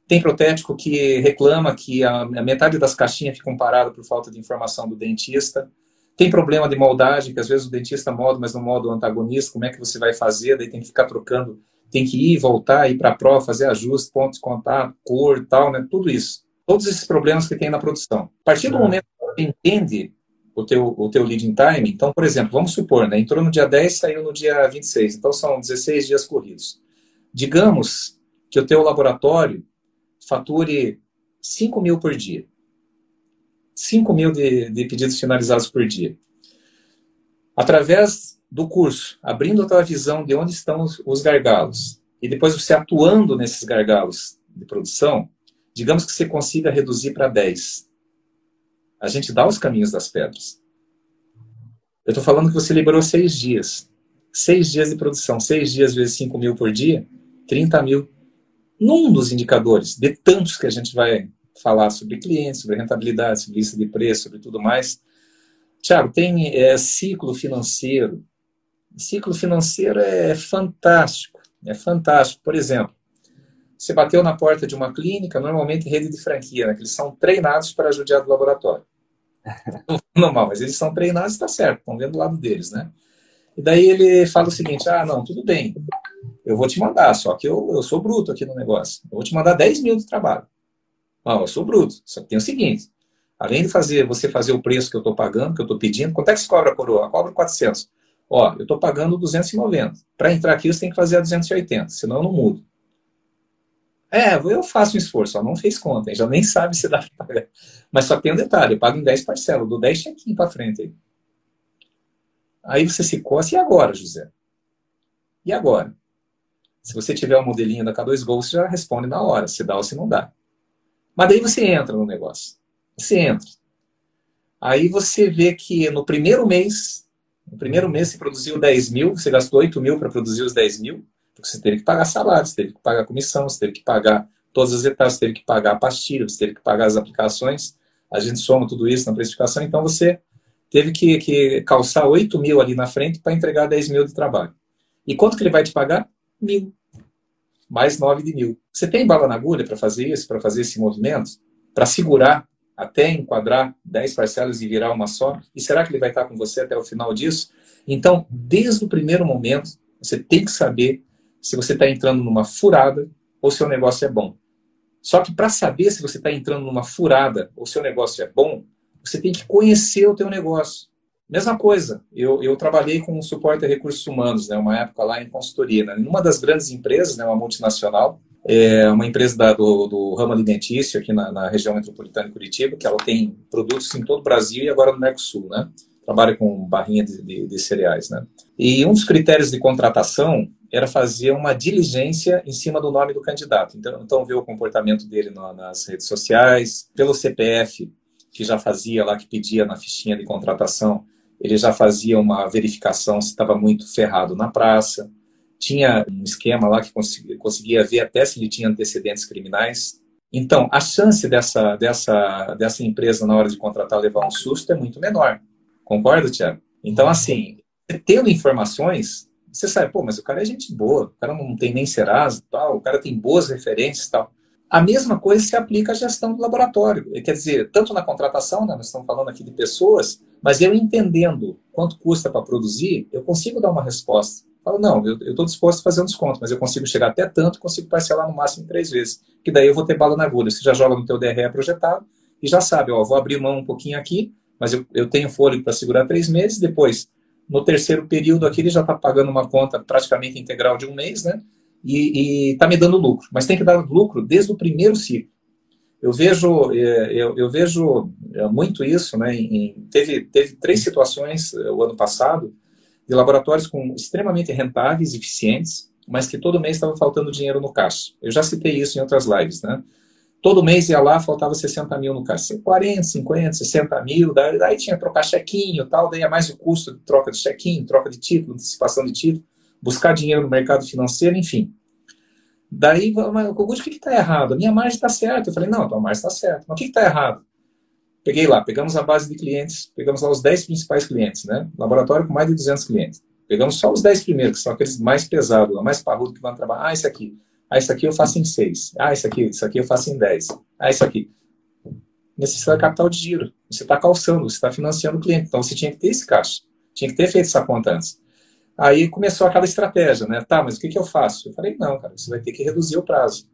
tem protético que reclama que a, a metade das caixinhas ficam paradas por falta de informação do dentista. Tem problema de moldagem, que às vezes o dentista molda, mas não molda o antagonista. Como é que você vai fazer? Daí tem que ficar trocando, tem que ir, voltar, ir para a prova, fazer ajuste, pontos de contato, cor tal, né? Tudo isso. Todos esses problemas que tem na produção. A partir do é. momento entende o teu, o teu leading time, então, por exemplo, vamos supor, né, entrou no dia 10, saiu no dia 26, então são 16 dias corridos. Digamos que o teu laboratório fature 5 mil por dia. 5 mil de, de pedidos finalizados por dia. Através do curso, abrindo a tua visão de onde estão os, os gargalos, e depois você atuando nesses gargalos de produção, digamos que você consiga reduzir para 10 a gente dá os caminhos das pedras. Eu estou falando que você liberou seis dias. Seis dias de produção. Seis dias vezes cinco mil por dia, 30 mil. Num dos indicadores, de tantos que a gente vai falar sobre clientes, sobre rentabilidade, sobre lista de preço, sobre tudo mais. Tiago, tem é, ciclo financeiro. Ciclo financeiro é fantástico. É fantástico. Por exemplo, você bateu na porta de uma clínica, normalmente rede de franquia, né, que eles são treinados para ajudar do laboratório. Normal, mas eles são treinados, está certo, estão vendo o lado deles, né? E daí ele fala o seguinte: ah, não, tudo bem, eu vou te mandar, só que eu, eu sou bruto aqui no negócio. Eu vou te mandar 10 mil de trabalho. Não, eu sou bruto, só que tem o seguinte: além de fazer você fazer o preço que eu estou pagando, que eu estou pedindo, quanto é que se cobra a coroa? Eu cobro 400. Ó, eu estou pagando 290. Para entrar aqui, você tem que fazer a 280, senão eu não mudo. É, eu faço um esforço, só não fez conta, já nem sabe se dá para pagar. Mas só tem um detalhe, eu pago em 10 parcelas, dou 10 chequinhos para frente. Aí. você se coça, e agora, José? E agora? Se você tiver o um modelinho da K2 Go, você já responde na hora, se dá ou se não dá. Mas daí você entra no negócio. Você entra. Aí você vê que no primeiro mês, no primeiro mês você produziu 10 mil, você gastou 8 mil para produzir os 10 mil, porque você teve que pagar salário, você teve que pagar comissão, você teve que pagar todas as etapas, você teve que pagar a pastilha, você teve que pagar as aplicações. A gente soma tudo isso na precificação, então você teve que, que calçar 8 mil ali na frente para entregar 10 mil de trabalho. E quanto que ele vai te pagar? Mil. Mais 9 de mil. Você tem bala na agulha para fazer isso, para fazer esse movimento? Para segurar até enquadrar 10 parcelas e virar uma só? E será que ele vai estar com você até o final disso? Então, desde o primeiro momento, você tem que saber se você está entrando numa furada ou se o negócio é bom. Só que para saber se você está entrando numa furada ou se o negócio é bom, você tem que conhecer o teu negócio. Mesma coisa, eu, eu trabalhei com suporte a recursos humanos, né, uma época lá em consultoria, né, numa das grandes empresas, né, uma multinacional, é uma empresa da, do, do, ramo alimentício aqui na, na, região metropolitana de Curitiba, que ela tem produtos em todo o Brasil e agora no Mercosul, né? Trabalha com barrinha de, de, de cereais, né? E um dos critérios de contratação era fazer uma diligência em cima do nome do candidato. Então, então ver o comportamento dele no, nas redes sociais, pelo CPF, que já fazia lá, que pedia na fichinha de contratação, ele já fazia uma verificação se estava muito ferrado na praça. Tinha um esquema lá que conseguia, conseguia ver até se ele tinha antecedentes criminais. Então, a chance dessa, dessa, dessa empresa, na hora de contratar, levar um susto é muito menor. Concorda, Tiago? Então, assim, tendo informações, você sabe, pô, mas o cara é gente boa, o cara não tem nem Serasa tal, o cara tem boas referências tal. A mesma coisa se aplica à gestão do laboratório. Quer dizer, tanto na contratação, né, nós estamos falando aqui de pessoas, mas eu entendendo quanto custa para produzir, eu consigo dar uma resposta. Falo, não, eu estou disposto a fazer um desconto, mas eu consigo chegar até tanto, consigo parcelar no máximo três vezes. Que daí eu vou ter bala na agulha. Você já joga no teu DRE projetado e já sabe, ó, vou abrir mão um pouquinho aqui, mas eu, eu tenho fôlego para segurar três meses, depois, no terceiro período aqui, ele já está pagando uma conta praticamente integral de um mês, né? e está me dando lucro. Mas tem que dar lucro desde o primeiro ciclo. Eu vejo, é, eu, eu vejo é, muito isso, né? Em, teve, teve três situações é, o ano passado de laboratórios com extremamente rentáveis, eficientes, mas que todo mês estava faltando dinheiro no caixa. Eu já citei isso em outras lives, né? Todo mês ia lá, faltava 60 mil no caixa. 40, 50, 60 mil, daí, daí tinha que trocar chequinho tal, daí é mais o custo de troca de chequinho, troca de título, antecipação de título buscar dinheiro no mercado financeiro, enfim. Daí, mas, o que está errado? A minha margem está certa. Eu falei, não, a tua margem está certa. Mas o que está errado? Peguei lá, pegamos a base de clientes, pegamos lá os 10 principais clientes, né? Laboratório com mais de 200 clientes. Pegamos só os 10 primeiros, que são aqueles mais pesados, mais parrudos que vão trabalhar. Ah, esse aqui. Ah, esse aqui eu faço em 6. Ah, esse aqui, esse aqui eu faço em 10. Ah, esse aqui. Necessidade de capital de giro. Você está calçando, você está financiando o cliente. Então você tinha que ter esse caixa. Tinha que ter feito essa conta antes. Aí começou aquela estratégia, né? Tá, mas o que, que eu faço? Eu falei, não, cara, você vai ter que reduzir o prazo.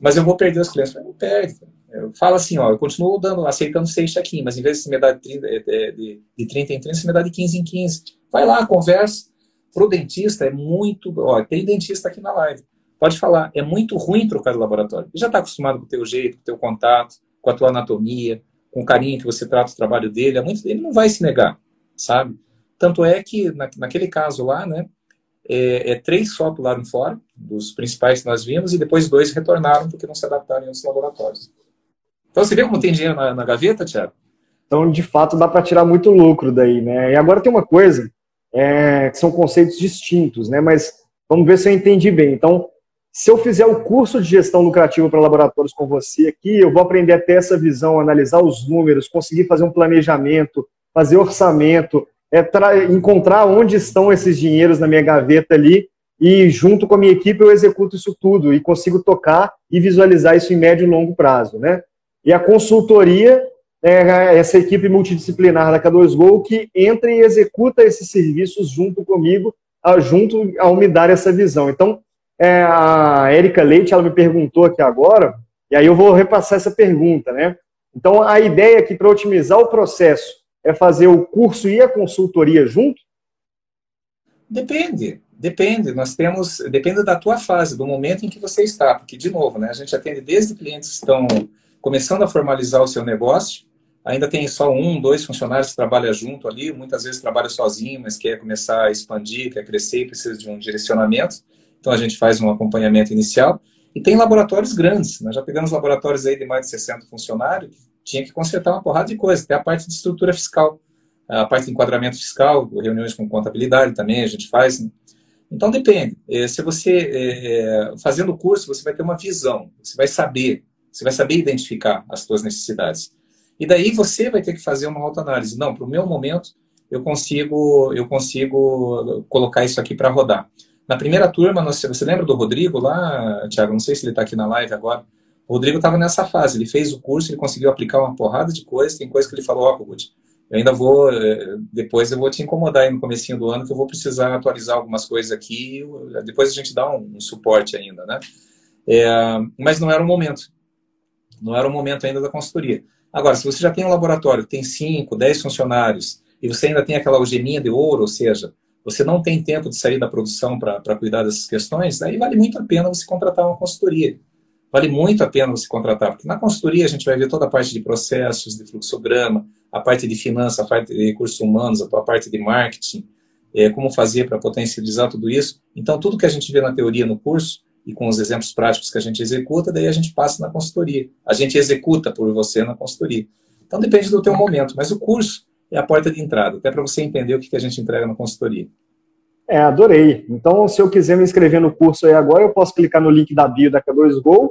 Mas eu vou perder os clientes. Eu falei, não perde. Eu falo assim, ó, eu continuo dando, aceitando seis check-in, mas em vez de me dar de 30, de, de 30 em 30, você me dá de 15 em 15. Vai lá, conversa. Pro dentista é muito. Ó, tem dentista aqui na live. Pode falar, é muito ruim trocar de laboratório. Ele já está acostumado com o teu jeito, com o teu contato, com a tua anatomia, com o carinho que você trata o trabalho dele. É muito, ele não vai se negar, sabe? Tanto é que, na, naquele caso lá, né, é, é, três só pularam fora, dos principais que nós vimos, e depois dois retornaram porque não se adaptaram outros laboratórios. Então, você vê como tem dinheiro na, na gaveta, Tiago? Então, de fato, dá para tirar muito lucro daí, né? E agora tem uma coisa, é, que são conceitos distintos, né? Mas vamos ver se eu entendi bem. Então, se eu fizer o curso de gestão lucrativa para laboratórios com você aqui, eu vou aprender a ter essa visão, analisar os números, conseguir fazer um planejamento, fazer orçamento, é encontrar onde estão esses dinheiros na minha gaveta ali e junto com a minha equipe eu executo isso tudo e consigo tocar e visualizar isso em médio e longo prazo, né? E a consultoria é essa equipe multidisciplinar da K2Go que entra e executa esses serviços junto comigo, junto ao me dar essa visão. Então, é, a Érica Leite, ela me perguntou aqui agora, e aí eu vou repassar essa pergunta, né? Então, a ideia aqui para otimizar o processo é fazer o curso e a consultoria junto? Depende, depende. Nós temos, depende da tua fase, do momento em que você está, porque de novo, né, a gente atende desde clientes que estão começando a formalizar o seu negócio, ainda tem só um, dois funcionários que trabalham junto ali, muitas vezes trabalha sozinho, mas quer começar a expandir, quer crescer precisa de um direcionamento. Então a gente faz um acompanhamento inicial. E tem laboratórios grandes. Nós já pegamos laboratórios aí de mais de 60 funcionários tinha que consertar uma porrada de coisas, até a parte de estrutura fiscal, a parte de enquadramento fiscal, reuniões com contabilidade também a gente faz. Né? Então depende. É, se você é, fazendo o curso, você vai ter uma visão, você vai saber, você vai saber identificar as suas necessidades. E daí você vai ter que fazer uma autoanálise. Não, para o meu momento eu consigo eu consigo colocar isso aqui para rodar. Na primeira turma, nós, você lembra do Rodrigo lá, Tiago? Não sei se ele está aqui na live agora. O Rodrigo estava nessa fase, ele fez o curso, ele conseguiu aplicar uma porrada de coisas, tem coisa que ele falou, ó, oh, eu ainda vou, eh, depois eu vou te incomodar aí no comecinho do ano, que eu vou precisar atualizar algumas coisas aqui, depois a gente dá um, um suporte ainda, né? É, mas não era o momento, não era o momento ainda da consultoria. Agora, se você já tem um laboratório tem 5, 10 funcionários, e você ainda tem aquela algeminha de ouro, ou seja, você não tem tempo de sair da produção para cuidar dessas questões, aí vale muito a pena você contratar uma consultoria. Vale muito a pena você contratar, porque na consultoria a gente vai ver toda a parte de processos, de fluxograma, a parte de finanças, a parte de recursos humanos, a parte de marketing, é, como fazer para potencializar tudo isso. Então, tudo que a gente vê na teoria no curso, e com os exemplos práticos que a gente executa, daí a gente passa na consultoria. A gente executa por você na consultoria. Então, depende do teu momento, mas o curso é a porta de entrada, até para você entender o que a gente entrega na consultoria. É, adorei. Então, se eu quiser me inscrever no curso aí agora, eu posso clicar no link da bio da K2Go,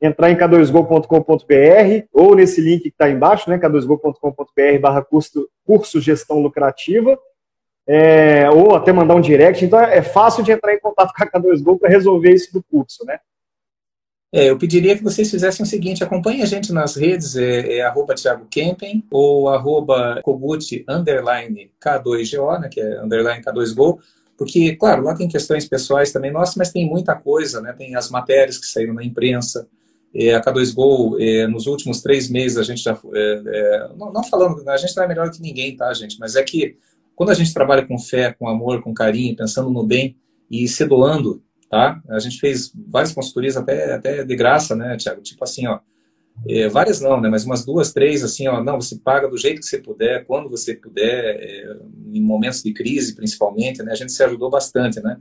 entrar em k2go.com.br ou nesse link que está embaixo, né, k2go.com.br barra curso, curso gestão lucrativa, é, ou até mandar um direct. Então é fácil de entrar em contato com a K2Go para resolver isso do curso, né? É, eu pediria que vocês fizessem o seguinte, acompanhe a gente nas redes, é, é arroba Thiago Kempen ou arroba Kogut underline K2GO, né, que é underline K2Go, porque, claro, lá tem questões pessoais também nossas, mas tem muita coisa, né, tem as matérias que saíram na imprensa, é, a K2Go, é, nos últimos três meses a gente já, é, é, não, não falando, a gente não é melhor que ninguém, tá, gente, mas é que quando a gente trabalha com fé, com amor, com carinho, pensando no bem e se doando, tá? A gente fez várias consultorias até, até de graça, né, Tiago? Tipo assim, ó, é, várias não, né? Mas umas duas, três, assim, ó, não, você paga do jeito que você puder, quando você puder, é, em momentos de crise, principalmente, né? A gente se ajudou bastante, né?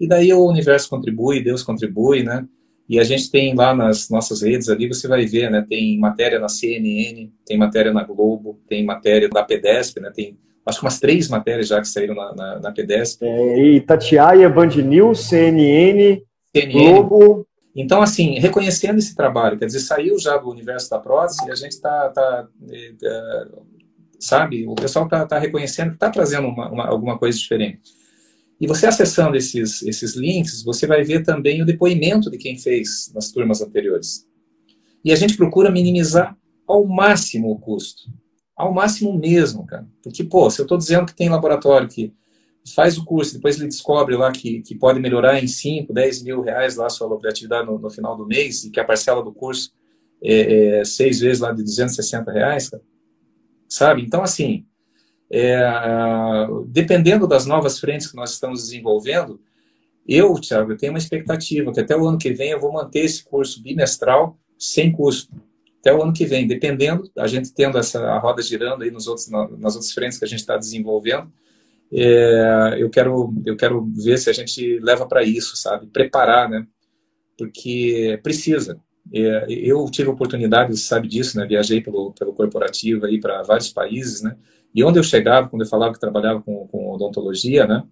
E daí o universo contribui, Deus contribui, né? E a gente tem lá nas nossas redes ali, você vai ver, né? Tem matéria na CNN, tem matéria na Globo, tem matéria da PEDESP, né? Tem acho que umas três matérias já que saíram na, na, na PDESP. É, e Tatiaia, Band News, CNN, CNN, Globo. Então, assim, reconhecendo esse trabalho, quer dizer, saiu já do universo da prótese e a gente está, tá, é, é, sabe, o pessoal está tá reconhecendo está trazendo uma, uma, alguma coisa diferente. E você acessando esses, esses links, você vai ver também o depoimento de quem fez nas turmas anteriores. E a gente procura minimizar ao máximo o custo ao máximo mesmo, cara. Porque, pô, se eu estou dizendo que tem laboratório que faz o curso, depois ele descobre lá que, que pode melhorar em 5, 10 mil reais lá a sua lucratividade no, no final do mês e que a parcela do curso é, é seis vezes lá de 260 reais, cara. sabe? Então, assim, é, dependendo das novas frentes que nós estamos desenvolvendo, eu, Thiago, eu tenho uma expectativa que até o ano que vem eu vou manter esse curso bimestral sem custo até o ano que vem, dependendo, a gente tendo essa roda girando aí nos outros, nas outras frentes que a gente está desenvolvendo, é, eu, quero, eu quero ver se a gente leva para isso, sabe? Preparar, né? Porque precisa. É, eu tive a oportunidade, você sabe disso, né? Viajei pelo, pelo corporativo aí para vários países, né? E onde eu chegava, quando eu falava que trabalhava com, com odontologia, né?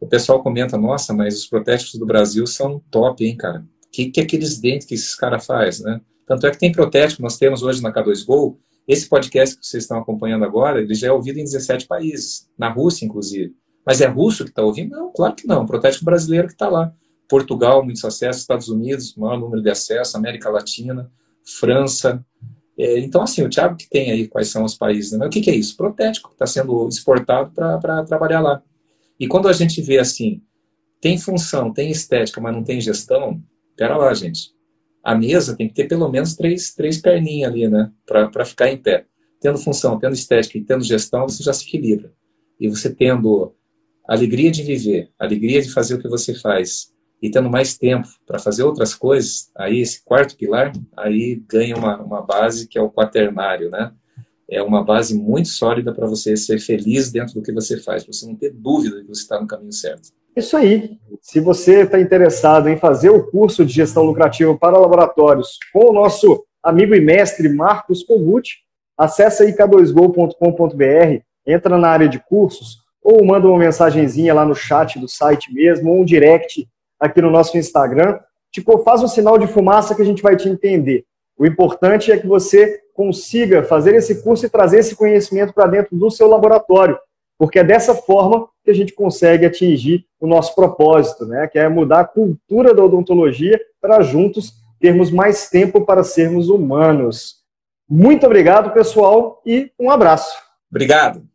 O pessoal comenta, nossa, mas os protéticos do Brasil são top, hein, cara? O que, que aqueles dentes que esses caras fazem, né? Tanto é que tem protético, nós temos hoje na K2Go, esse podcast que vocês estão acompanhando agora, ele já é ouvido em 17 países, na Rússia, inclusive. Mas é russo que está ouvindo? Não, claro que não. Protético brasileiro que está lá. Portugal, muitos acessos, Estados Unidos, maior número de acessos, América Latina, França. É, então, assim, o Thiago que tem aí quais são os países. Né? O que, que é isso? Protético que está sendo exportado para trabalhar lá. E quando a gente vê assim, tem função, tem estética, mas não tem gestão, pera lá, gente a mesa tem que ter pelo menos três, três perninhas ali, né? Para ficar em pé. Tendo função, tendo estética e tendo gestão, você já se equilibra. E você tendo alegria de viver, alegria de fazer o que você faz e tendo mais tempo para fazer outras coisas, aí esse quarto pilar, aí ganha uma, uma base que é o quaternário, né? É uma base muito sólida para você ser feliz dentro do que você faz, para você não ter dúvida de que você está no caminho certo. Isso aí. Se você está interessado em fazer o curso de gestão lucrativa para laboratórios com o nosso amigo e mestre Marcos Kogut, acesse aí k2go.com.br, entra na área de cursos ou manda uma mensagenzinha lá no chat do site mesmo, ou um direct aqui no nosso Instagram. Tipo, faz um sinal de fumaça que a gente vai te entender. O importante é que você consiga fazer esse curso e trazer esse conhecimento para dentro do seu laboratório, porque é dessa forma que a gente consegue atingir o nosso propósito, né? que é mudar a cultura da odontologia para juntos termos mais tempo para sermos humanos. Muito obrigado, pessoal, e um abraço. Obrigado.